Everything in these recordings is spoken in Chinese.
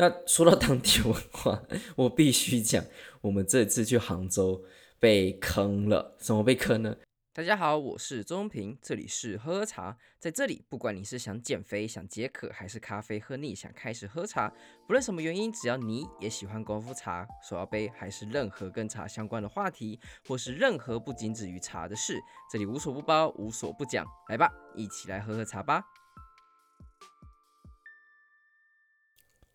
那说到当地文化，我必须讲，我们这次去杭州被坑了。怎么被坑呢？大家好，我是周平，这里是喝喝茶。在这里，不管你是想减肥、想解渴，还是咖啡喝腻想开始喝茶，不论什么原因，只要你也喜欢功夫茶、手摇杯，还是任何跟茶相关的话题，或是任何不仅止于茶的事，这里无所不包，无所不讲。来吧，一起来喝喝茶吧。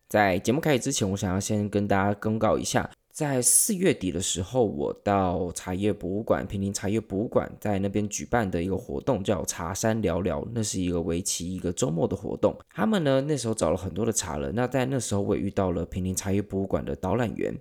在节目开始之前，我想要先跟大家公告一下。在四月底的时候，我到茶叶博物馆，平林茶叶博物馆在那边举办的一个活动，叫茶山聊聊，那是一个为期一个周末的活动。他们呢，那时候找了很多的茶人，那在那时候我也遇到了平林茶叶博物馆的导览员。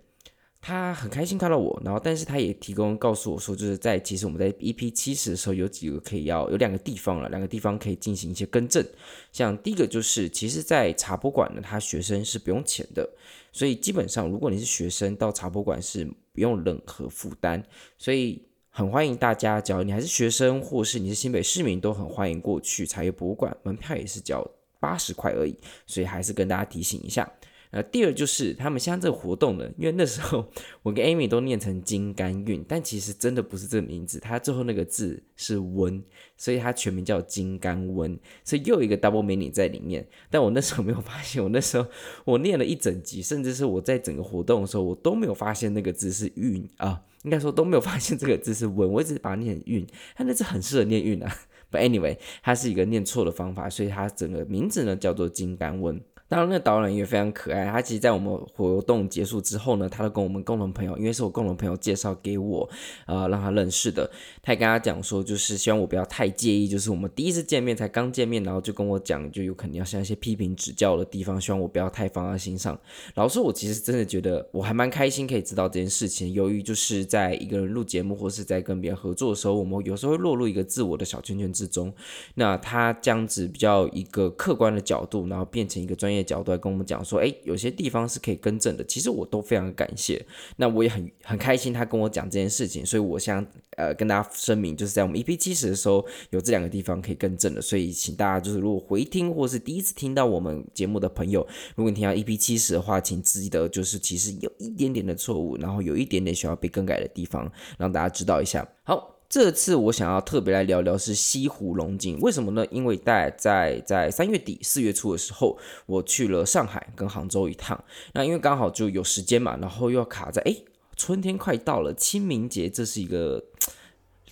他很开心看到我，然后但是他也提供告诉我说，就是在其实我们在 EP 七十的时候有几个可以要有两个地方了，两个地方可以进行一些更正。像第一个就是，其实，在茶博馆呢，他学生是不用钱的，所以基本上如果你是学生到茶博馆是不用任何负担，所以很欢迎大家，只要你还是学生，或是你是新北市民，都很欢迎过去茶叶博物馆，门票也是交八十块而已，所以还是跟大家提醒一下。呃，第二就是他们现在这个活动呢，因为那时候我跟 Amy 都念成金甘韵，但其实真的不是这个名字，它最后那个字是温，所以它全名叫金甘温，所以又一个 double meaning 在里面。但我那时候没有发现，我那时候我念了一整集，甚至是我在整个活动的时候，我都没有发现那个字是韵啊，应该说都没有发现这个字是温，我一直把它念韵，它那字很适合念韵啊。But anyway，它是一个念错的方法，所以它整个名字呢叫做金甘温。当然，那个导览也非常可爱。他其实，在我们活动结束之后呢，他都跟我们共同朋友，因为是我共同朋友介绍给我，呃，让他认识的。他也跟他讲说，就是希望我不要太介意，就是我们第一次见面才刚见面，然后就跟我讲，就有可能要像一些批评指教的地方，希望我不要太放在心上。老实说，我其实真的觉得我还蛮开心可以知道这件事情。由于就是在一个人录节目或是在跟别人合作的时候，我们有时候会落入一个自我的小圈圈之中。那他这样子比较一个客观的角度，然后变成一个专业角度来跟我们讲说，诶，有些地方是可以更正的。其实我都非常感谢，那我也很很开心他跟我讲这件事情，所以我想呃跟大家声明，就是在我们 EP 七十的时候有这两个地方可以更正的，所以请大家就是如果回听或是第一次听到我们节目的朋友，如果你听到 EP 七十的话，请记得就是其实有一点点的错误，然后有一点点需要被更改的地方，让大家知道一下。好。这次我想要特别来聊聊是西湖龙井，为什么呢？因为在在在三月底四月初的时候，我去了上海跟杭州一趟，那因为刚好就有时间嘛，然后又要卡在哎，春天快到了，清明节，这是一个。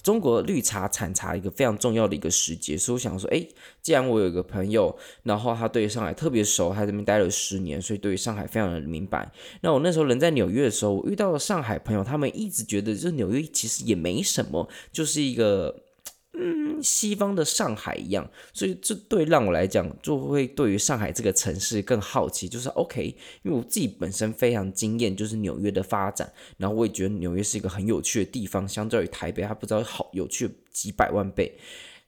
中国绿茶产茶一个非常重要的一个时节，所以我想说，哎，既然我有一个朋友，然后他对上海特别熟，他这边待了十年，所以对于上海非常的明白。那我那时候人在纽约的时候，我遇到了上海朋友，他们一直觉得，就是纽约其实也没什么，就是一个。嗯，西方的上海一样，所以这对让我来讲，就会对于上海这个城市更好奇。就是 OK，因为我自己本身非常惊艳，就是纽约的发展，然后我也觉得纽约是一个很有趣的地方，相较于台北，它不知道好有趣几百万倍。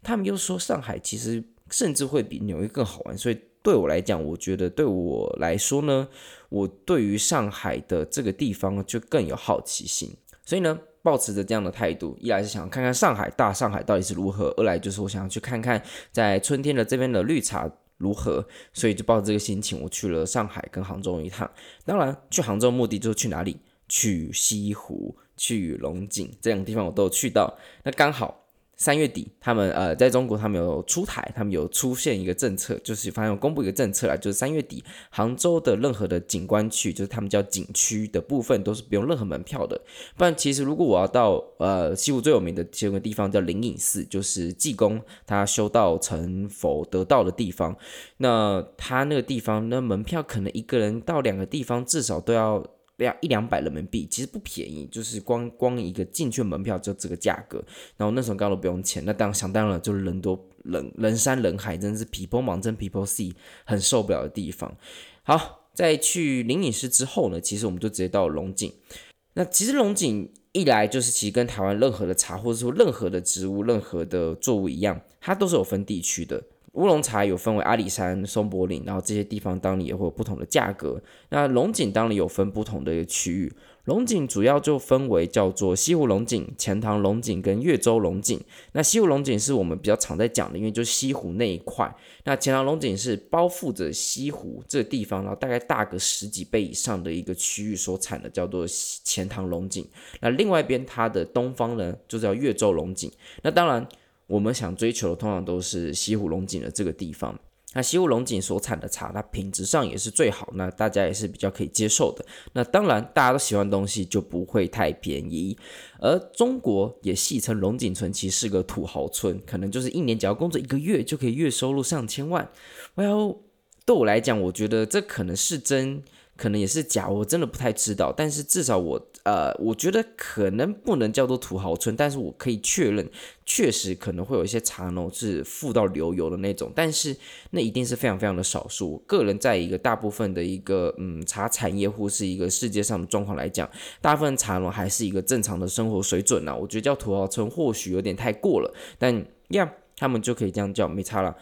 他们又说上海其实甚至会比纽约更好玩，所以对我来讲，我觉得对我来说呢，我对于上海的这个地方就更有好奇心，所以呢。抱持着这样的态度，一来是想看看上海大上海到底是如何，二来就是我想要去看看在春天的这边的绿茶如何，所以就抱着这个心情，我去了上海跟杭州一趟。当然，去杭州目的就是去哪里？去西湖、去龙井这两个地方我都有去到。那刚好。三月底，他们呃，在中国，他们有出台，他们有出现一个政策，就是反正有公布一个政策啦，就是三月底，杭州的任何的景观区，就是他们叫景区的部分，都是不用任何门票的。不然，其实如果我要到呃西湖最有名的其中一个地方叫灵隐寺，就是济公他修道成佛得道的地方，那他那个地方那门票可能一个人到两个地方至少都要。两一两百人民币其实不便宜，就是光光一个进去门票就这个价格。然后那时候刚好不用钱，那当想当然了，就是人多人人山人海，真的是 people mountain people sea，很受不了的地方。好，在去灵隐寺之后呢，其实我们就直接到龙井。那其实龙井一来就是其实跟台湾任何的茶或者说任何的植物、任何的作物一样，它都是有分地区的。乌龙茶有分为阿里山、松柏岭，然后这些地方当然也会有不同的价格。那龙井当然有分不同的一个区域。龙井主要就分为叫做西湖龙井、钱塘龙井跟越州龙井。那西湖龙井是我们比较常在讲的，因为就是西湖那一块。那钱塘龙井是包覆着西湖这个地方，然后大概大个十几倍以上的一个区域所产的，叫做钱塘龙井。那另外一边它的东方呢，就叫越州龙井。那当然，我们想追求的通常都是西湖龙井的这个地方。那西湖龙井所产的茶，它品质上也是最好，那大家也是比较可以接受的。那当然，大家都喜欢东西就不会太便宜。而中国也戏称龙井村其实是个土豪村，可能就是一年只要工作一个月就可以月收入上千万。Well，对我来讲，我觉得这可能是真。可能也是假，我真的不太知道。但是至少我呃，我觉得可能不能叫做土豪村，但是我可以确认，确实可能会有一些茶农是富到流油的那种。但是那一定是非常非常的少数。个人在一个大部分的一个嗯茶产业或是一个世界上的状况来讲，大部分茶农还是一个正常的生活水准呢、啊。我觉得叫土豪村或许有点太过了，但呀，他们就可以这样叫，没差了。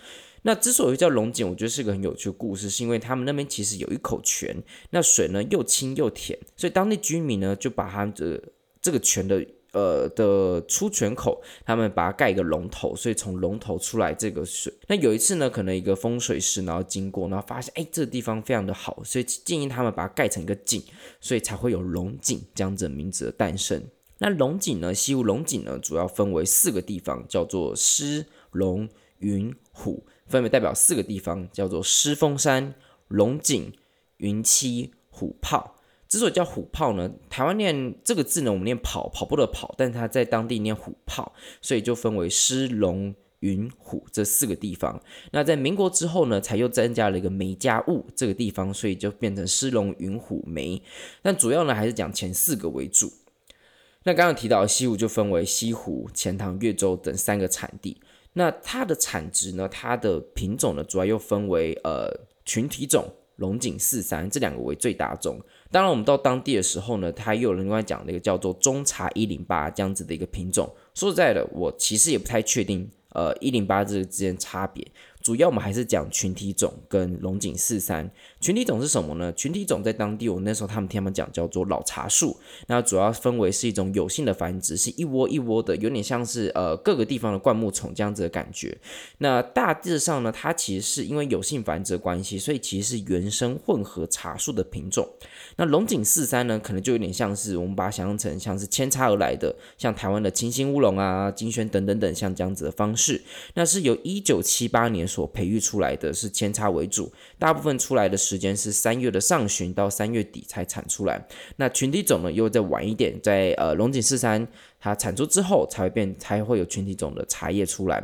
那之所以叫龙井，我觉得是个很有趣的故事，是因为他们那边其实有一口泉，那水呢又清又甜，所以当地居民呢就把他们的这个泉的呃的出泉口，他们把它盖一个龙头，所以从龙头出来这个水。那有一次呢，可能一个风水师然后经过，然后发现哎这个地方非常的好，所以建议他们把它盖成一个井，所以才会有龙井这样子名字的诞生。那龙井呢，西湖龙井呢，主要分为四个地方，叫做狮、龙、云、虎。分别代表四个地方，叫做狮峰山、龙井、云栖、虎泡。之所以叫虎泡呢，台湾念这个字呢，我们念跑跑步的跑，但是它在当地念虎泡，所以就分为狮、龙、云、虎这四个地方。那在民国之后呢，才又增加了一个梅家坞这个地方，所以就变成狮、龙、云、虎、梅。但主要呢，还是讲前四个为主。那刚刚提到西湖就分为西湖、钱塘、越州等三个产地。那它的产值呢？它的品种呢，主要又分为呃群体种、龙井四三这两个为最大种。当然，我们到当地的时候呢，它又有人跟他讲那个叫做中茶一零八这样子的一个品种。说实在的，我其实也不太确定，呃一零八这个之间差别。主要我们还是讲群体种跟龙井四三。群体种是什么呢？群体种在当地，我那时候他们听他们讲叫做老茶树。那主要分为是一种有性的繁殖，是一窝一窝的，有点像是呃各个地方的灌木丛这样子的感觉。那大致上呢，它其实是因为有性繁殖的关系，所以其实是原生混合茶树的品种。那龙井四三呢，可能就有点像是我们把它想象成像是扦插而来的，像台湾的清新乌龙啊、金萱等等等，像这样子的方式。那是由一九七八年所培育出来的，是扦插为主，大部分出来的时间是三月的上旬到三月底才产出来。那群体种呢，又再晚一点，在呃龙井四三它产出之后才会变，才会有群体种的茶叶出来。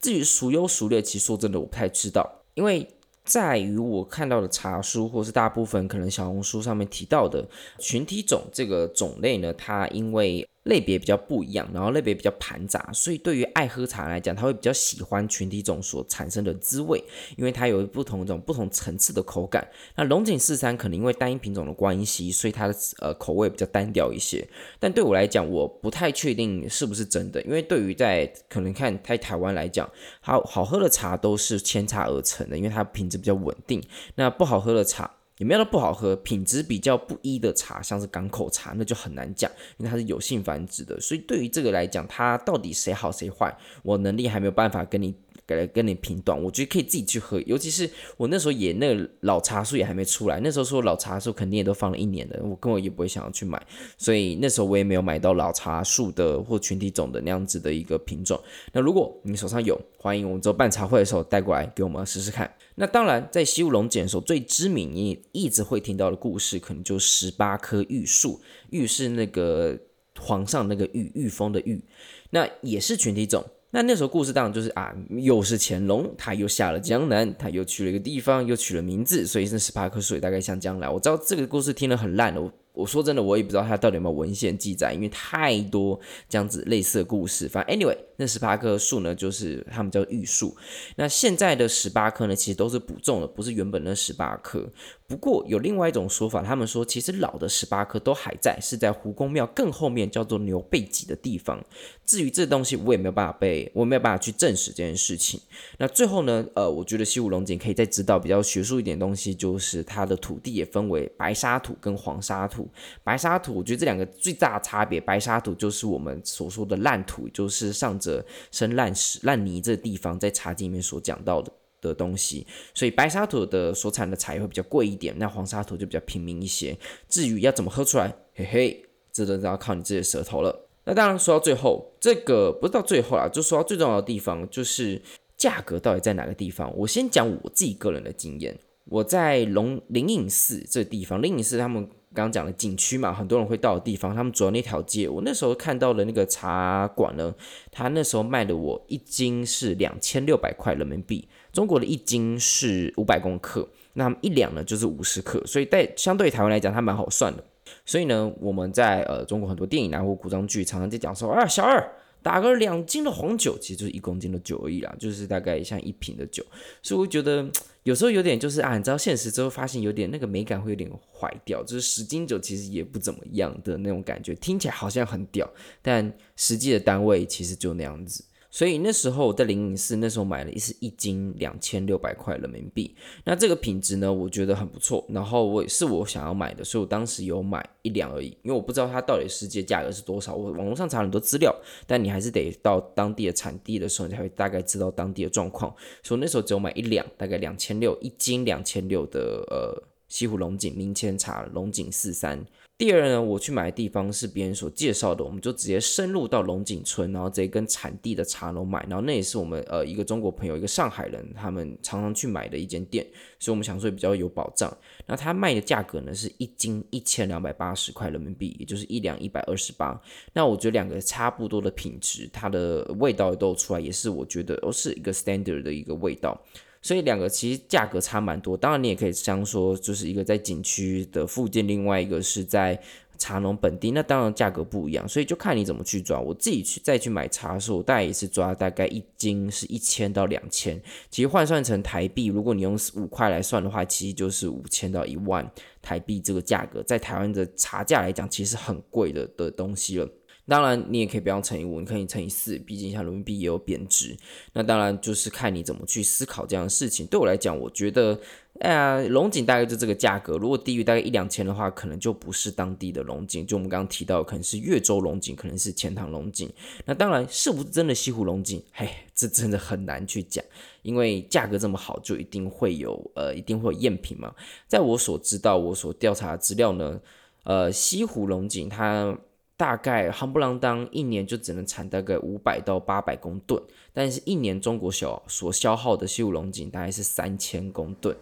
至于孰优孰劣，其实说真的我不太知道，因为在于我看到的茶书，或是大部分可能小红书上面提到的群体种这个种类呢，它因为类别比较不一样，然后类别比较盘杂，所以对于爱喝茶来讲，他会比较喜欢群体种所产生的滋味，因为它有不同种不同层次的口感。那龙井四三可能因为单一品种的关系，所以它的呃口味比较单调一些。但对我来讲，我不太确定是不是真的，因为对于在可能看在台湾来讲，好好喝的茶都是扦插而成的，因为它品质比较稳定。那不好喝的茶。也没有说不好喝，品质比较不一的茶，像是港口茶，那就很难讲，因为它是有性繁殖的，所以对于这个来讲，它到底谁好谁坏，我能力还没有办法跟你。来跟你评断，我觉得可以自己去喝。尤其是我那时候也那个老茶树也还没出来，那时候说老茶树肯定也都放了一年的，我根本也不会想要去买。所以那时候我也没有买到老茶树的或群体种的那样子的一个品种。那如果你手上有，欢迎我们做办茶会的时候带过来给我们试试看。那当然，在西湖龙井的时候最知名你一直会听到的故事，可能就十八棵玉树。玉是那个皇上那个玉，玉峰的玉，那也是群体种。那那时候故事当然就是啊，又是乾隆，他又下了江南，他又去了一个地方，又取了名字，所以是十八棵树，大概像将来。我知道这个故事听了很烂的，我我说真的，我也不知道它到底有没有文献记载，因为太多这样子类似的故事。反正 anyway，那十八棵树呢，就是他们叫玉树。那现在的十八棵呢，其实都是补种的，不是原本的十八棵。不过有另外一种说法，他们说其实老的十八棵都还在，是在胡公庙更后面叫做牛背脊的地方。至于这东西，我也没有办法被，我没有办法去证实这件事情。那最后呢，呃，我觉得西湖龙井可以再知道比较学术一点东西，就是它的土地也分为白沙土跟黄沙土。白沙土，我觉得这两个最大的差别，白沙土就是我们所说的烂土，就是上着生烂石、烂泥这地方，在茶经里面所讲到的的东西。所以白沙土的所产的茶叶会比较贵一点，那黄沙土就比较平民一些。至于要怎么喝出来，嘿嘿，这都要靠你自己的舌头了。那当然说到最后，这个不是到最后啦，就说到最重要的地方，就是价格到底在哪个地方。我先讲我自己个人的经验，我在龙灵隐寺这个地方，灵隐寺他们。刚讲的景区嘛，很多人会到的地方，他们走那条街，我那时候看到的那个茶馆呢，他那时候卖的我一斤是两千六百块人民币，中国的一斤是五百公克，那一两呢就是五十克，所以在相对台湾来讲，它蛮好算的。所以呢，我们在呃中国很多电影啊或古装剧，常常在讲说啊，小二。打个两斤的红酒，其实就是一公斤的酒而已啦，就是大概像一瓶的酒，所以我觉得有时候有点就是啊，你知道现实之后发现有点那个美感会有点坏掉，就是十斤酒其实也不怎么样的那种感觉，听起来好像很屌，但实际的单位其实就那样子。所以那时候我在灵隐寺，那时候买了一是一斤两千六百块人民币。那这个品质呢，我觉得很不错。然后我也是我想要买的，所以我当时有买一两而已。因为我不知道它到底实际价格是多少，我网络上查很多资料，但你还是得到当地的产地的时候，你才会大概知道当地的状况。所以那时候只有买一两，大概两千六一斤，两千六的呃西湖龙井明前茶龙井四三。第二呢，我去买的地方是别人所介绍的，我们就直接深入到龙井村，然后直接跟产地的茶农买，然后那也是我们呃一个中国朋友，一个上海人，他们常常去买的一间店，所以我们想说比较有保障。那他卖的价格呢是一斤一千两百八十块人民币，也就是一两一百二十八。那我觉得两个差不多的品质，它的味道都出来，也是我觉得都是一个 standard 的一个味道。所以两个其实价格差蛮多，当然你也可以这样说，就是一个在景区的附近，另外一个是在茶农本地，那当然价格不一样，所以就看你怎么去抓。我自己去再去买茶的时候，大概也是抓大概一斤是一千到两千，其实换算成台币，如果你用五块来算的话，其实就是五千到一万台币这个价格，在台湾的茶价来讲，其实很贵的的东西了。当然，你也可以不要乘以五，你可以乘以四，毕竟像人民币也有贬值。那当然就是看你怎么去思考这样的事情。对我来讲，我觉得，哎呀，龙井大概就这个价格。如果低于大概一两千的话，可能就不是当地的龙井。就我们刚刚提到，可能是越州龙井，可能是钱塘龙井。那当然，是不是真的西湖龙井？嘿，这真的很难去讲，因为价格这么好，就一定会有呃，一定会有赝品嘛。在我所知道，我所调查资料呢，呃，西湖龙井它。大概夯不啷当一年就只能产大概五百到八百公吨，但是一年中国小所消耗的西湖龙井大概是三千公吨，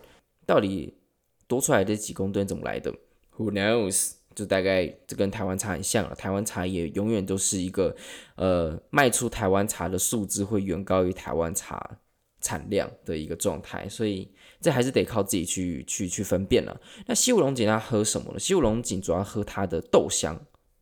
到底多出来的几公吨怎么来的？Who knows？就大概这跟台湾茶很像了，台湾茶也永远都是一个呃卖出台湾茶的数字会远高于台湾茶产量的一个状态，所以这还是得靠自己去去去分辨了。那西湖龙井它喝什么呢？西湖龙井主要喝它的豆香。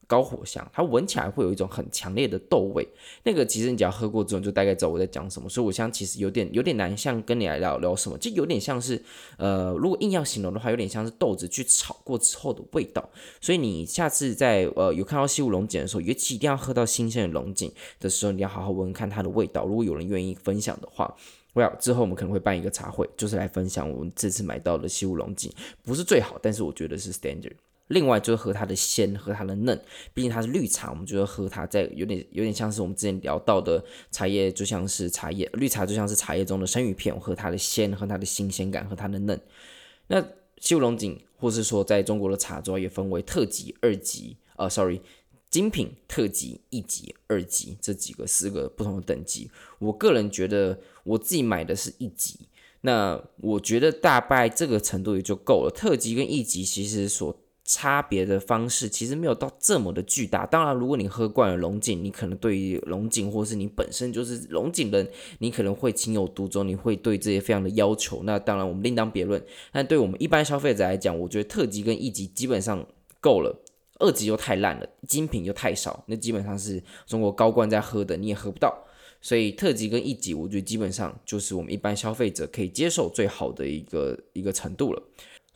高火香，它闻起来会有一种很强烈的豆味。那个其实你只要喝过之后，就大概知道我在讲什么。所以我想其实有点有点难，像跟你来聊聊什么，就有点像是，呃，如果硬要形容的话，有点像是豆子去炒过之后的味道。所以你下次在呃有看到西湖龙井的时候，尤其一定要喝到新鲜的龙井的时候，你要好好闻闻看它的味道。如果有人愿意分享的话，Well，之后我们可能会办一个茶会，就是来分享我们这次买到的西湖龙井，不是最好，但是我觉得是 standard。另外就是喝它的鲜，喝它的嫩，毕竟它是绿茶，我们就要喝它在有点有点像是我们之前聊到的茶叶，就像是茶叶，绿茶就像是茶叶中的生鱼片，我喝它的鲜，喝它的新鲜感，喝它的嫩。那西湖龙井，或是说在中国的茶主要也分为特级、二级，呃，sorry，精品、特级、一级、二级这几个四个不同的等级。我个人觉得我自己买的是一级，那我觉得大概这个程度也就够了。特级跟一级其实所差别的方式其实没有到这么的巨大。当然，如果你喝惯了龙井，你可能对于龙井，或是你本身就是龙井人，你可能会情有独钟，你会对这些非常的要求。那当然，我们另当别论。但对我们一般消费者来讲，我觉得特级跟一级基本上够了，二级又太烂了，精品又太少，那基本上是中国高官在喝的，你也喝不到。所以特级跟一级，我觉得基本上就是我们一般消费者可以接受最好的一个一个程度了。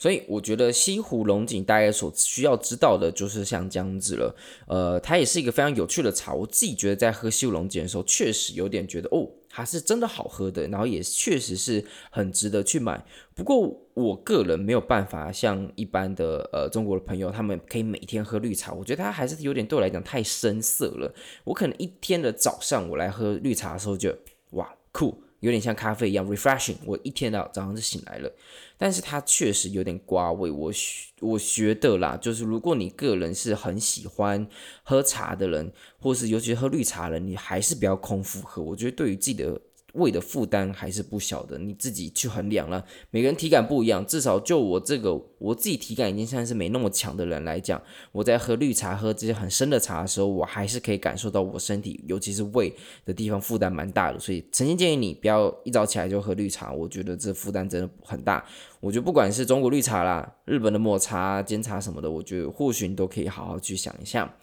所以我觉得西湖龙井大概所需要知道的就是像这样子了。呃，它也是一个非常有趣的茶。我自己觉得在喝西湖龙井的时候，确实有点觉得哦，它是真的好喝的，然后也确实是很值得去买。不过我个人没有办法像一般的呃中国的朋友，他们可以每天喝绿茶。我觉得它还是有点对我来讲太深色了。我可能一天的早上我来喝绿茶的时候就哇酷。有点像咖啡一样 refreshing，我一天到早上就醒来了，但是它确实有点瓜味。我我觉得啦，就是如果你个人是很喜欢喝茶的人，或是尤其喝绿茶的人，你还是不要空腹喝。我觉得对于自己的。胃的负担还是不小的，你自己去衡量了。每个人体感不一样，至少就我这个我自己体感已经算是没那么强的人来讲，我在喝绿茶、喝这些很深的茶的时候，我还是可以感受到我身体，尤其是胃的地方负担蛮大的。所以，诚心建议你不要一早起来就喝绿茶，我觉得这负担真的很大。我觉得不管是中国绿茶啦、日本的抹茶、煎茶什么的，我觉得或许你都可以好好去想一下。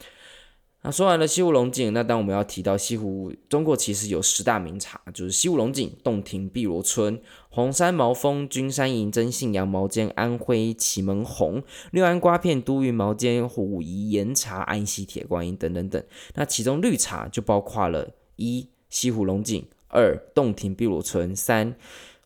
那说完了西湖龙井，那当我们要提到西湖，中国其实有十大名茶，就是西湖龙井、洞庭碧螺春、黄山毛峰、君山银针、信阳毛尖、安徽祁门红、六安瓜片、都匀毛尖、武夷岩茶、安溪铁观音等等等。那其中绿茶就包括了一西湖龙井、二洞庭碧螺春、三。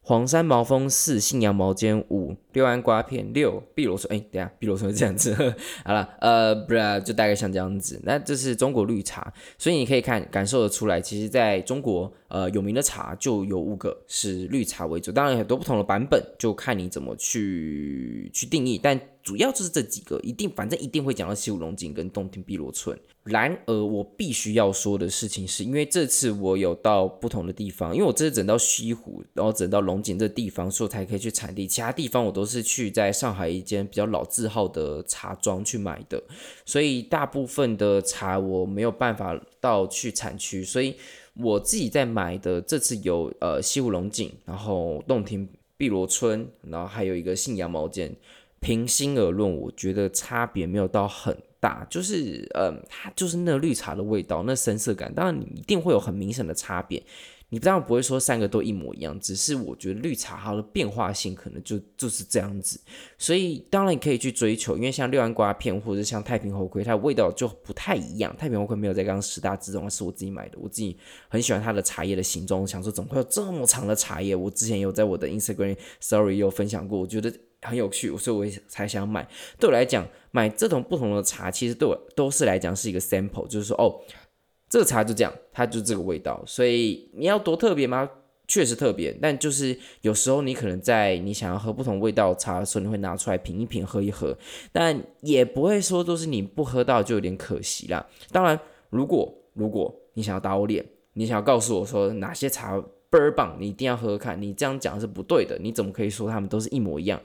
黄山毛峰，四信阳毛尖，五六安瓜片，六碧螺春。哎，等下碧螺春这样子，好了，呃，不然就大概像这样子。那这是中国绿茶，所以你可以看感受得出来，其实在中国，呃，有名的茶就有五个是绿茶为主，当然很多不同的版本，就看你怎么去去定义，但主要就是这几个，一定反正一定会讲到西湖龙井跟洞庭碧螺春。然而，我必须要说的事情是，因为这次我有到不同的地方，因为我这次整到西湖，然后整到龙井这地方，所以才可以去产地。其他地方我都是去在上海一间比较老字号的茶庄去买的，所以大部分的茶我没有办法到去产区，所以我自己在买的这次有呃西湖龙井，然后洞庭碧螺春，然后还有一个信阳毛尖。平心而论，我觉得差别没有到很。大就是，嗯，它就是那绿茶的味道，那深色感，当然你一定会有很明显的差别。你当然不会说三个都一模一样，只是我觉得绿茶它的变化性可能就就是这样子。所以当然你可以去追求，因为像六安瓜片或者像太平猴魁，它的味道就不太一样。太平猴魁没有在刚刚十大之中，是我自己买的，我自己很喜欢它的茶叶的形状，我想说怎么会有这么长的茶叶？我之前有在我的 Instagram Story 有分享过，我觉得。很有趣，所以我也才想买。对我来讲，买这种不同的茶，其实对我都是来讲是一个 sample，就是说，哦，这个茶就这样，它就这个味道。所以你要多特别吗？确实特别，但就是有时候你可能在你想要喝不同味道的茶的时候，你会拿出来品一品，喝一喝，但也不会说都是你不喝到就有点可惜啦。当然，如果如果你想要打我脸，你想要告诉我说哪些茶倍儿棒，你一定要喝喝看，你这样讲是不对的。你怎么可以说他们都是一模一样？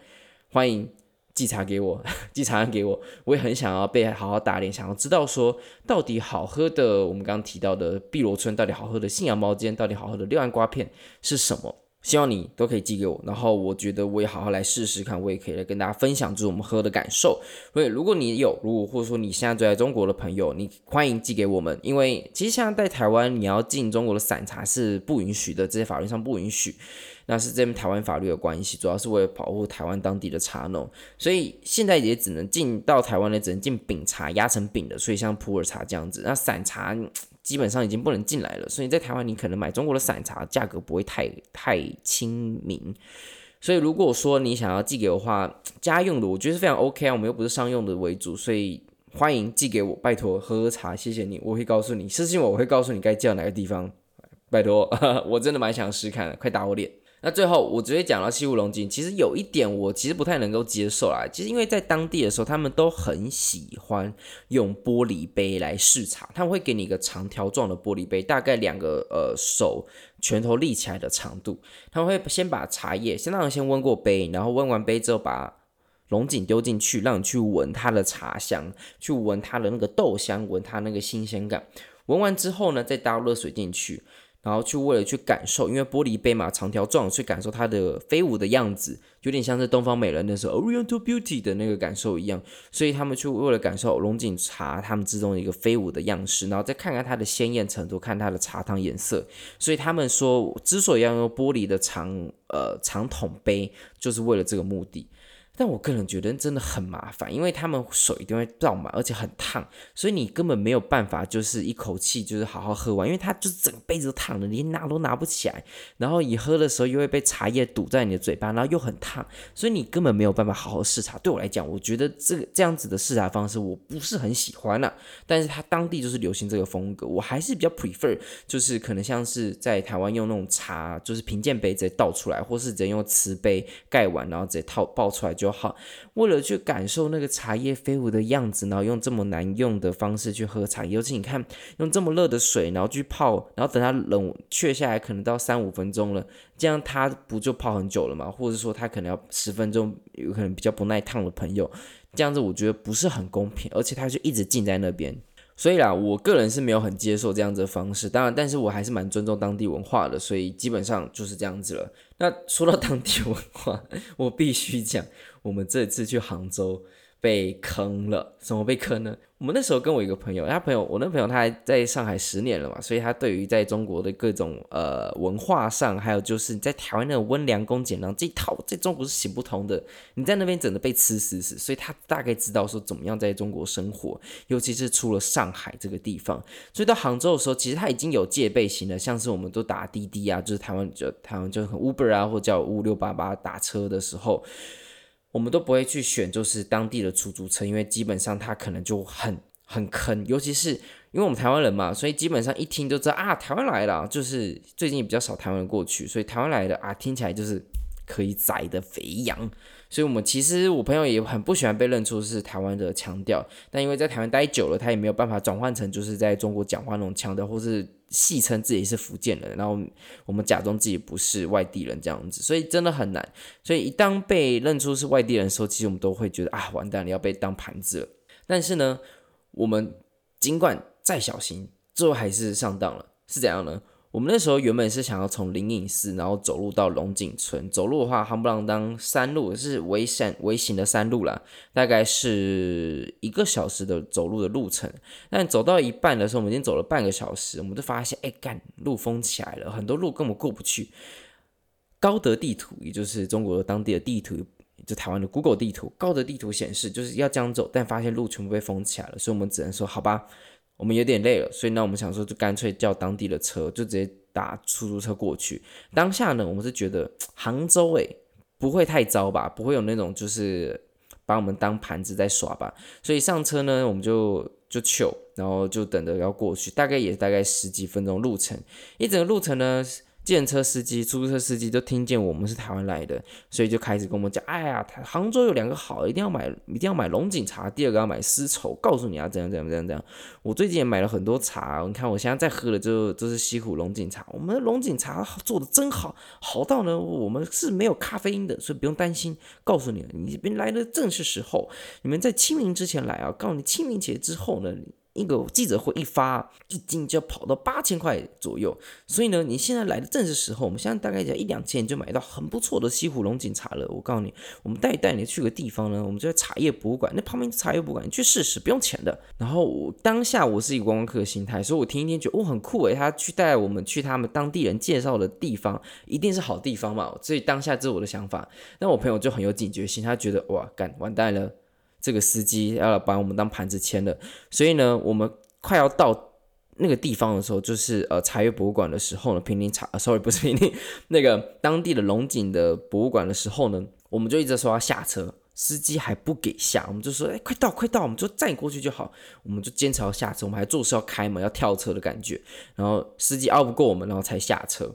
欢迎寄茶给我，寄茶给我，我也很想要被好好打脸，想要知道说到底好喝的，我们刚刚提到的碧螺春，到底好喝的信阳毛尖，到底好喝的六安瓜片是什么？希望你都可以寄给我，然后我觉得我也好好来试试看，我也可以来跟大家分享，就是我们喝的感受。所以如果你有，如果或者说你现在住在中国的朋友，你欢迎寄给我们，因为其实现在在台湾你要进中国的散茶是不允许的，这些法律上不允许。那是这边台湾法律的关系，主要是为了保护台湾当地的茶农，所以现在也只能进到台湾的，只能进饼茶压成饼的，所以像普洱茶这样子，那散茶基本上已经不能进来了。所以在台湾你可能买中国的散茶，价格不会太太亲民。所以如果说你想要寄给我的话，家用的我觉得是非常 OK 啊，我们又不是商用的为主，所以欢迎寄给我，拜托喝喝茶，谢谢你，我会告诉你，私信我，我会告诉你该寄到哪个地方，拜托，我真的蛮想试看的，快打我脸。那最后，我直接讲到西湖龙井，其实有一点我其实不太能够接受啦。其实因为在当地的时候，他们都很喜欢用玻璃杯来试茶，他们会给你一个长条状的玻璃杯，大概两个呃手拳头立起来的长度。他们会先把茶叶先让人先温过杯，然后温完杯之后把龙井丢进去，让你去闻它的茶香，去闻它的那个豆香，闻它那个新鲜感。闻完之后呢，再倒热水进去。然后去为了去感受，因为玻璃杯嘛，长条状，去感受它的飞舞的样子，有点像是东方美人的时候 Oriental Beauty 的那个感受一样。所以他们去为了感受龙井茶他们之中一个飞舞的样式，然后再看看它的鲜艳程度，看它的茶汤颜色。所以他们说，之所以要用玻璃的长呃长筒杯，就是为了这个目的。但我个人觉得真的很麻烦，因为他们水一定会倒满，而且很烫，所以你根本没有办法就是一口气就是好好喝完，因为它就是整个杯子都烫的，你拿都拿不起来。然后你喝的时候又会被茶叶堵在你的嘴巴，然后又很烫，所以你根本没有办法好好试茶。对我来讲，我觉得这个这样子的试茶方式我不是很喜欢啦。但是它当地就是流行这个风格，我还是比较 prefer，就是可能像是在台湾用那种茶，就是平鉴杯直接倒出来，或是直接用瓷杯盖碗，然后直接套爆出来就。就好，为了去感受那个茶叶飞舞的样子，然后用这么难用的方式去喝茶，尤其你看用这么热的水，然后去泡，然后等它冷却下来，可能到三五分钟了，这样它不就泡很久了吗？或者说它可能要十分钟，有可能比较不耐烫的朋友，这样子我觉得不是很公平，而且它就一直浸在那边。所以啦，我个人是没有很接受这样子的方式，当然，但是我还是蛮尊重当地文化的，所以基本上就是这样子了。那说到当地文化，我必须讲，我们这次去杭州。被坑了，怎么被坑呢？我们那时候跟我一个朋友，他朋友，我那朋友他还在上海十年了嘛，所以他对于在中国的各种呃文化上，还有就是在台湾那种温良恭俭让这一套，在中国是行不通的。你在那边整的被吃死死，所以他大概知道说怎么样在中国生活，尤其是出了上海这个地方。所以到杭州的时候，其实他已经有戒备心了，像是我们都打滴滴啊，就是台湾就台湾就很 Uber 啊，或叫五六八八打车的时候。我们都不会去选，就是当地的出租车，因为基本上他可能就很很坑，尤其是因为我们台湾人嘛，所以基本上一听就知道啊，台湾来了，就是最近比较少台湾人过去，所以台湾来的啊，听起来就是可以宰的肥羊。所以，我们其实我朋友也很不喜欢被认出是台湾的腔调，但因为在台湾待久了，他也没有办法转换成就是在中国讲话那种腔调，或是戏称自己是福建人，然后我们假装自己不是外地人这样子，所以真的很难。所以一当被认出是外地人的时候，其实我们都会觉得啊，完蛋了，要被当盘子了。但是呢，我们尽管再小心，最后还是上当了，是怎样呢？我们那时候原本是想要从灵隐寺，然后走路到龙井村。走路的话，夯不啷当山路是微山微型的山路啦，大概是一个小时的走路的路程。但走到一半的时候，我们已经走了半个小时，我们就发现，哎，干，路封起来了，很多路根本过不去。高德地图，也就是中国当地的地图，就台湾的 Google 地图，高德地图显示就是要这样走，但发现路全部被封起来了，所以我们只能说，好吧。我们有点累了，所以呢，我们想说就干脆叫当地的车，就直接打出租车过去。当下呢，我们是觉得杭州诶不会太糟吧，不会有那种就是把我们当盘子在耍吧。所以上车呢，我们就就糗，然后就等着要过去，大概也大概十几分钟路程，一整个路程呢。建车司机、出租车司机都听见我们是台湾来的，所以就开始跟我们讲：“哎呀，杭州有两个好，一定要买，一定要买龙井茶。第二个要买丝绸，告诉你啊，怎样怎样怎样怎样。我最近也买了很多茶，你看我现在在喝的就都是西湖龙井茶。我们的龙井茶做的真好，好到呢，我们是没有咖啡因的，所以不用担心。告诉你，你这边来的正是时候。你们在清明之前来啊，告诉你清明节之后呢。”一个记者会一发，一斤就要跑到八千块左右，所以呢，你现在来的正是时候。我们现在大概只要一两千就买到很不错的西湖龙井茶了。我告诉你，我们带带你去个地方呢，我们就在茶叶博物馆，那旁边茶叶博物馆，你去试试，不用钱的。然后我当下我是一个观光客的心态，所以我听一听觉得哦很酷诶，他去带我们去他们当地人介绍的地方，一定是好地方嘛。所以当下这是我的想法。那我朋友就很有警觉性，他觉得哇干完蛋了。这个司机要把我们当盘子签了，所以呢，我们快要到那个地方的时候，就是呃茶叶博物馆的时候呢，平顶茶，sorry 不是 平顶，那个当地的龙井的博物馆的时候呢，我们就一直说要下车，司机还不给下，我们就说哎快到快到，我们就再过去就好，我们就坚持要下车，我们还做事要开门要跳车的感觉，然后司机拗不过我们，然后才下车。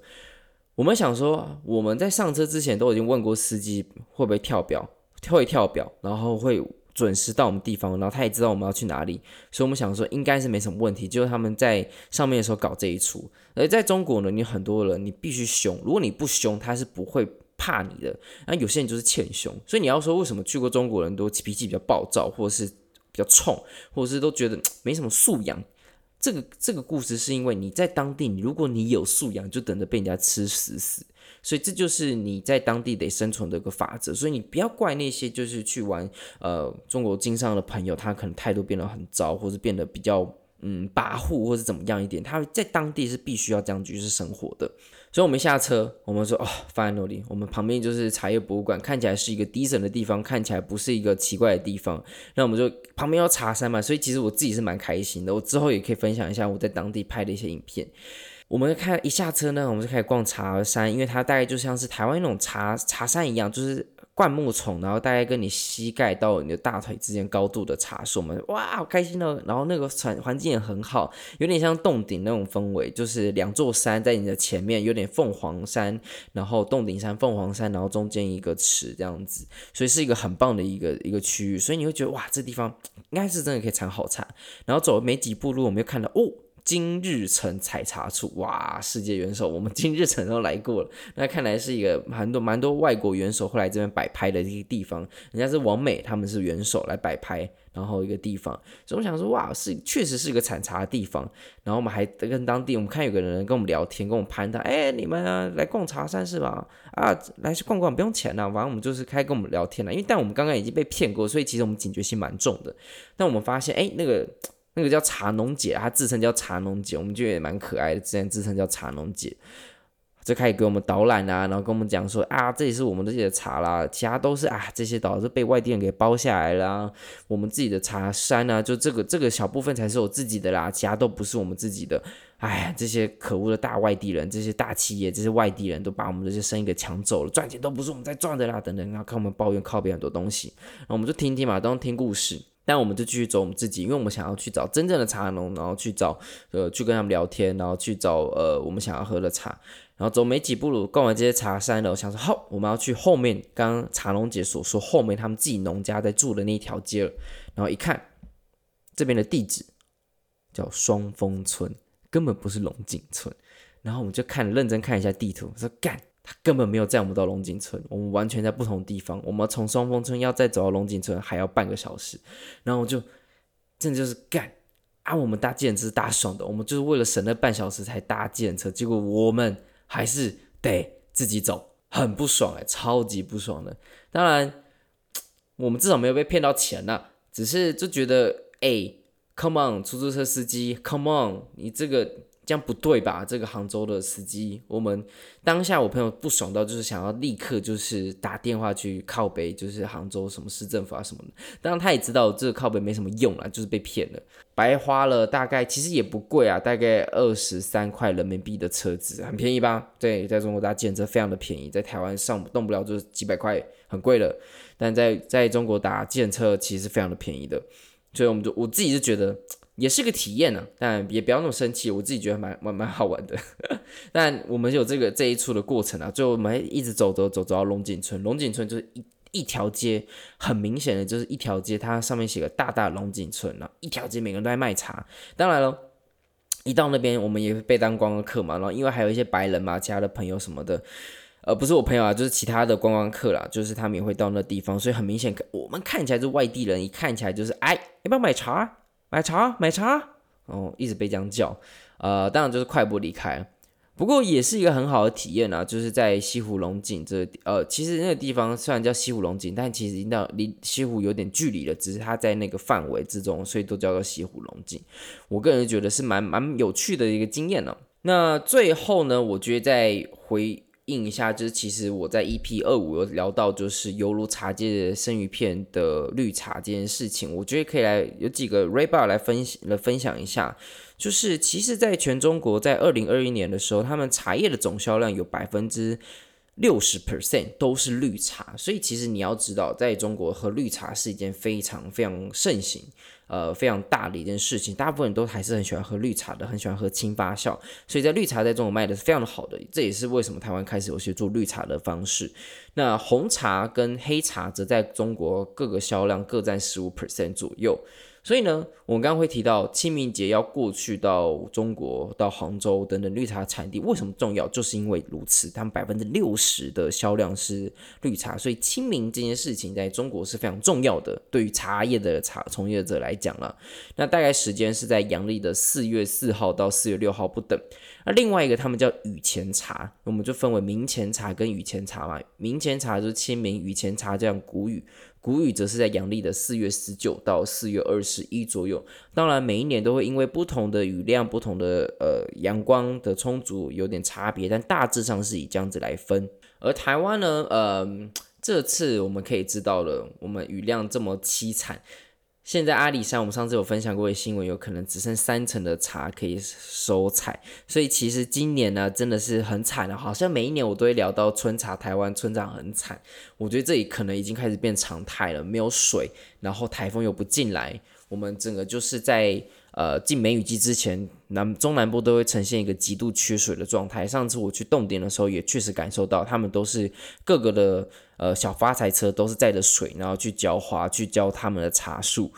我们想说我们在上车之前都已经问过司机会不会跳表，会跳表，然后会。准时到我们地方，然后他也知道我们要去哪里，所以我们想说应该是没什么问题。就是他们在上面的时候搞这一出，而在中国呢，你很多人你必须凶，如果你不凶，他是不会怕你的。那有些人就是欠凶，所以你要说为什么去过中国人都脾气比较暴躁，或者是比较冲，或者是都觉得没什么素养，这个这个故事是因为你在当地，如果你有素养，就等着被人家吃死死。所以这就是你在当地得生存的一个法则。所以你不要怪那些就是去玩呃中国经商的朋友，他可能态度变得很糟，或是变得比较嗯跋扈，或是怎么样一点。他在当地是必须要这样继续生活的。所以我们下车，我们说哦，finally，我们旁边就是茶叶博物馆，看起来是一个低等的地方，看起来不是一个奇怪的地方。那我们就旁边有茶山嘛，所以其实我自己是蛮开心的。我之后也可以分享一下我在当地拍的一些影片。我们看一下车呢，我们就开始逛茶山，因为它大概就像是台湾那种茶茶山一样，就是。灌木丛，然后大概跟你膝盖到你的大腿之间高度的茶树，我们哇，好开心哦！然后那个环环境也很好，有点像洞顶那种氛围，就是两座山在你的前面，有点凤凰山，然后洞顶山、凤凰山，然后中间一个池这样子，所以是一个很棒的一个一个区域，所以你会觉得哇，这地方应该是真的可以产好茶。然后走了没几步路，我们又看到哦。金日成采茶处，哇！世界元首，我们今日成都来过了。那看来是一个蛮多蛮多外国元首会来这边摆拍的一个地方。人家是王美，他们是元首来摆拍，然后一个地方。所以我想说，哇，是确实是一个产茶的地方。然后我们还跟当地，我们看有个人跟我们聊天，跟我们攀谈。哎，你们啊，来逛茶山是吧？啊，来去逛逛，不用钱啊。反正我们就是开跟我们聊天了。因为但我们刚刚已经被骗过，所以其实我们警觉性蛮重的。但我们发现，哎，那个。那个叫茶农姐，她自称叫茶农姐，我们觉得也蛮可爱的。之前自称叫茶农姐，就开始给我们导览啊，然后跟我们讲说啊，这里是我们自己的茶啦，其他都是啊，这些岛是被外地人给包下来啦。我们自己的茶山啊，就这个这个小部分才是我自己的啦，其他都不是我们自己的。哎，这些可恶的大外地人，这些大企业，这些外地人都把我们这些生意给抢走了，赚钱都不是我们在赚的啦，等等，然后看我们抱怨靠边很多东西，然后我们就听听嘛，当听故事。但我们就继续走我们自己，因为我们想要去找真正的茶农，然后去找呃去跟他们聊天，然后去找呃我们想要喝的茶，然后走没几步路，逛完这些茶山了，我想说好，我们要去后面刚茶农姐所说后面他们自己农家在住的那一条街了，然后一看这边的地址叫双峰村，根本不是龙井村，然后我们就看认真看一下地图，说干。他根本没有载我们到龙井村，我们完全在不同地方。我们从双峰村要再走到龙井村还要半个小时，然后我就真的就是干啊！我们搭计程车是搭爽的，我们就是为了省那半小时才搭计程车，结果我们还是得自己走，很不爽哎，超级不爽的。当然，我们至少没有被骗到钱呐，只是就觉得哎，come on，出租车司机，come on，你这个。这样不对吧？这个杭州的司机，我们当下我朋友不爽到，就是想要立刻就是打电话去靠北，就是杭州什么市政府啊什么的。当然他也知道这个靠北没什么用啦，就是被骗了，白花了大概其实也不贵啊，大概二十三块人民币的车子，很便宜吧？对，在中国搭计程车非常的便宜，在台湾上动不了就是几百块，很贵了。但在在中国打计程车其实非常的便宜的，所以我们就我自己就觉得。也是个体验呢、啊，但也不要那么生气，我自己觉得蛮蛮蛮好玩的。但我们有这个这一出的过程啊，最后我们一直走走走走到龙井村，龙井村就是一一条街，很明显的就是一条街，它上面写个大大龙井村，然后一条街每个人都在卖茶。当然了，一到那边我们也被当观光客嘛，然后因为还有一些白人嘛，其他的朋友什么的，呃，不是我朋友啊，就是其他的观光客啦，就是他们也会到那地方，所以很明显，我们看起来是外地人，一看起来就是哎，要不要买茶？买茶，买茶，哦，一直被这样叫，呃，当然就是快步离开。不过也是一个很好的体验啊，就是在西湖龙井这，呃，其实那个地方虽然叫西湖龙井，但其实已经到离西湖有点距离了，只是它在那个范围之中，所以都叫做西湖龙井。我个人觉得是蛮蛮有趣的一个经验呢、那最后呢，我觉得在回。印一下，就是其实我在 EP 二五有聊到，就是犹如茶界的生鱼片的绿茶这件事情，我觉得可以来有几个 Ray 来分来分享一下，就是其实在全中国在二零二一年的时候，他们茶叶的总销量有百分之六十 percent 都是绿茶，所以其实你要知道，在中国喝绿茶是一件非常非常盛行。呃，非常大的一件事情，大部分人都还是很喜欢喝绿茶的，很喜欢喝轻发酵，所以在绿茶在中国卖的是非常的好的，这也是为什么台湾开始有些做绿茶的方式。那红茶跟黑茶则在中国各个销量各占十五 percent 左右。所以呢，我们刚刚会提到清明节要过去到中国、到杭州等等绿茶产地，为什么重要？就是因为如此，他们百分之六十的销量是绿茶，所以清明这件事情在中国是非常重要的。对于茶叶的茶从业者来讲，讲了。那大概时间是在阳历的四月四号到四月六号不等。那另外一个他们叫雨前茶，我们就分为明前茶跟雨前茶嘛。明前茶就是清明，雨前茶这样谷雨。谷雨则是在阳历的四月十九到四月二十一左右。当然，每一年都会因为不同的雨量、不同的呃阳光的充足有点差别，但大致上是以这样子来分。而台湾呢，呃，这次我们可以知道了，我们雨量这么凄惨。现在阿里山，我们上次有分享过的新闻，有可能只剩三成的茶可以收采，所以其实今年呢，真的是很惨了。好像每一年我都会聊到春茶，台湾村长很惨。我觉得这里可能已经开始变常态了，没有水，然后台风又不进来，我们整个就是在。呃，进梅雨季之前，南中南部都会呈现一个极度缺水的状态。上次我去冻顶的时候，也确实感受到，他们都是各个的呃小发财车都是载着水，然后去浇花，去浇他们的茶树。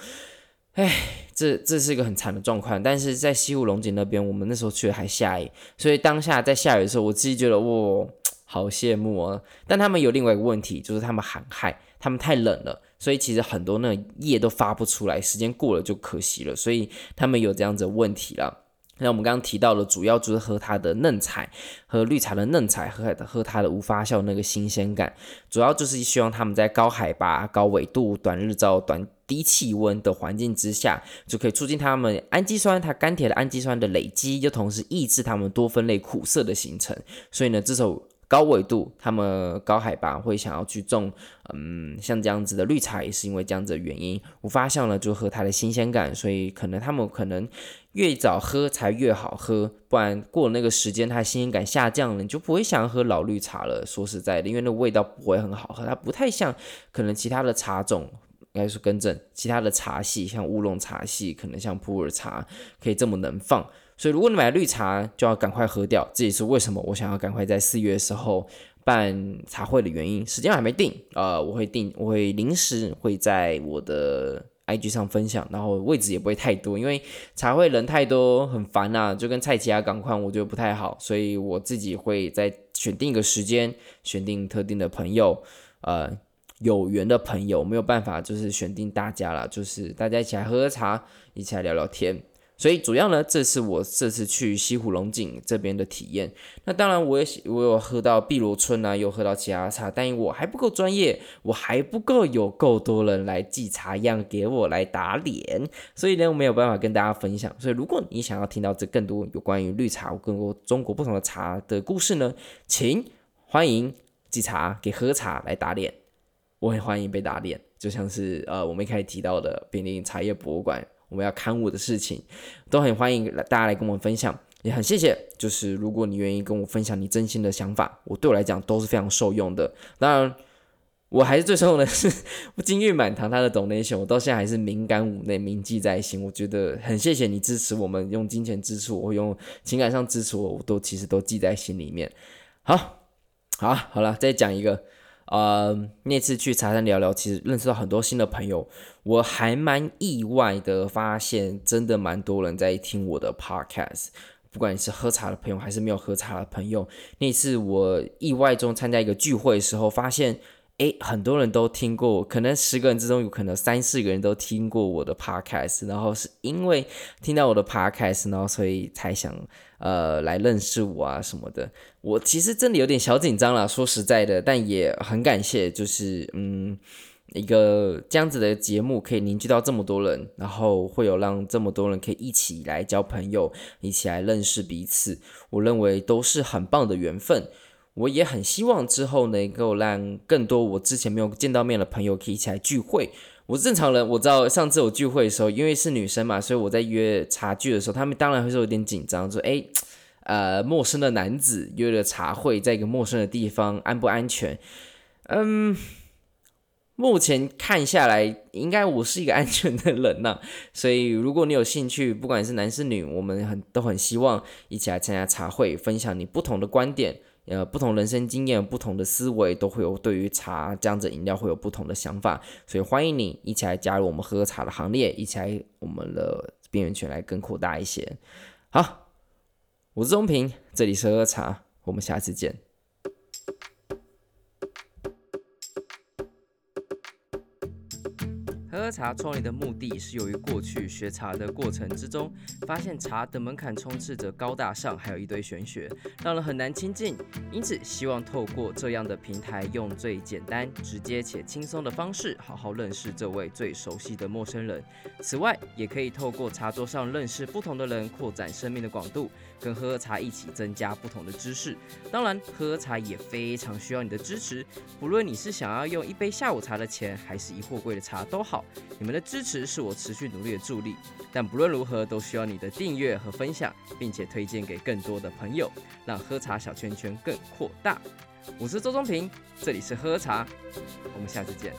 哎，这这是一个很惨的状况。但是在西湖龙井那边，我们那时候去还下雨，所以当下在下雨的时候，我自己觉得哇，好羡慕啊。但他们有另外一个问题，就是他们寒害，他们太冷了。所以其实很多那叶都发不出来，时间过了就可惜了。所以他们有这样子问题了。那我们刚刚提到了，主要就是喝它的嫩采，喝绿茶的嫩采，喝喝它的无发酵那个新鲜感。主要就是希望他们在高海拔、高纬度、短日照、短低气温的环境之下，就可以促进他们氨基酸、它甘甜的氨基酸的累积，又同时抑制他们多酚类苦涩的形成。所以呢，这首。高纬度，他们高海拔会想要去种，嗯，像这样子的绿茶，也是因为这样子的原因。无发酵呢，就喝它的新鲜感，所以可能他们可能越早喝才越好喝，不然过了那个时间，它新鲜感下降了，你就不会想要喝老绿茶了。说实在的，因为那味道不会很好喝，它不太像可能其他的茶种，应该说更正，其他的茶系，像乌龙茶系，可能像普洱茶，可以这么能放。所以，如果你买绿茶，就要赶快喝掉。这也是为什么我想要赶快在四月的时候办茶会的原因。时间还没定，呃，我会定，我会临时会在我的 IG 上分享，然后位置也不会太多，因为茶会人太多很烦呐、就跟菜市仔同款，我觉得不太好。所以我自己会再选定一个时间，选定特定的朋友，呃，有缘的朋友，没有办法，就是选定大家了，就是大家一起来喝喝茶，一起来聊聊天。所以主要呢，这是我这次去西湖龙井这边的体验。那当然，我也我有喝到碧螺春啊，又喝到其他茶，但我还不够专业，我还不够有够多人来寄茶样给我来打脸，所以呢，我没有办法跟大家分享。所以，如果你想要听到这更多有关于绿茶、更多中国不同的茶的故事呢，请欢迎寄茶给喝茶来打脸，我很欢迎被打脸，就像是呃，我们一开始提到的濒临茶叶博物馆。我们要刊物的事情，都很欢迎来大家来跟我们分享，也很谢谢。就是如果你愿意跟我分享你真心的想法，我对我来讲都是非常受用的。当然，我还是最受用的 是金玉满堂他的 donation，我到现在还是铭感五内铭记在心。我觉得很谢谢你支持我们，用金钱支持我，用情感上支持我，我都其实都记在心里面。好，好，好了，再讲一个。呃，那次去茶山聊聊，其实认识到很多新的朋友，我还蛮意外的，发现真的蛮多人在听我的 podcast，不管你是喝茶的朋友还是没有喝茶的朋友。那次我意外中参加一个聚会的时候，发现。诶，很多人都听过，可能十个人之中有可能三四个人都听过我的 podcast，然后是因为听到我的 podcast，然后所以才想呃来认识我啊什么的。我其实真的有点小紧张啦，说实在的，但也很感谢，就是嗯一个这样子的节目可以凝聚到这么多人，然后会有让这么多人可以一起来交朋友，一起来认识彼此，我认为都是很棒的缘分。我也很希望之后能够让更多我之前没有见到面的朋友可以一起来聚会。我是正常人，我知道上次我聚会的时候，因为是女生嘛，所以我在约茶聚的时候，他们当然会说有点紧张，说：“诶，呃，陌生的男子约了茶会，在一个陌生的地方，安不安全？”嗯，目前看下来，应该我是一个安全的人呐。所以如果你有兴趣，不管是男是女，我们很都很希望一起来参加茶会，分享你不同的观点。呃，不同人生经验、不同的思维，都会有对于茶这样子饮料会有不同的想法，所以欢迎你一起来加入我们喝茶的行列，一起来我们的边缘圈来更扩大一些。好，我是钟平，这里是喝喝茶，我们下次见。喝喝茶创立的目的是由于过去学茶的过程之中，发现茶的门槛充斥着高大上，还有一堆玄学，让人很难亲近。因此，希望透过这样的平台，用最简单、直接且轻松的方式，好好认识这位最熟悉的陌生人。此外，也可以透过茶桌上认识不同的人，扩展生命的广度，跟喝喝茶一起增加不同的知识。当然，喝喝茶也非常需要你的支持，不论你是想要用一杯下午茶的钱，还是一货柜的茶都好。你们的支持是我持续努力的助力，但不论如何，都需要你你的订阅和分享并且推荐给更多的朋友让喝茶小圈圈更扩大。我是周中平这里是喝茶我们下次见。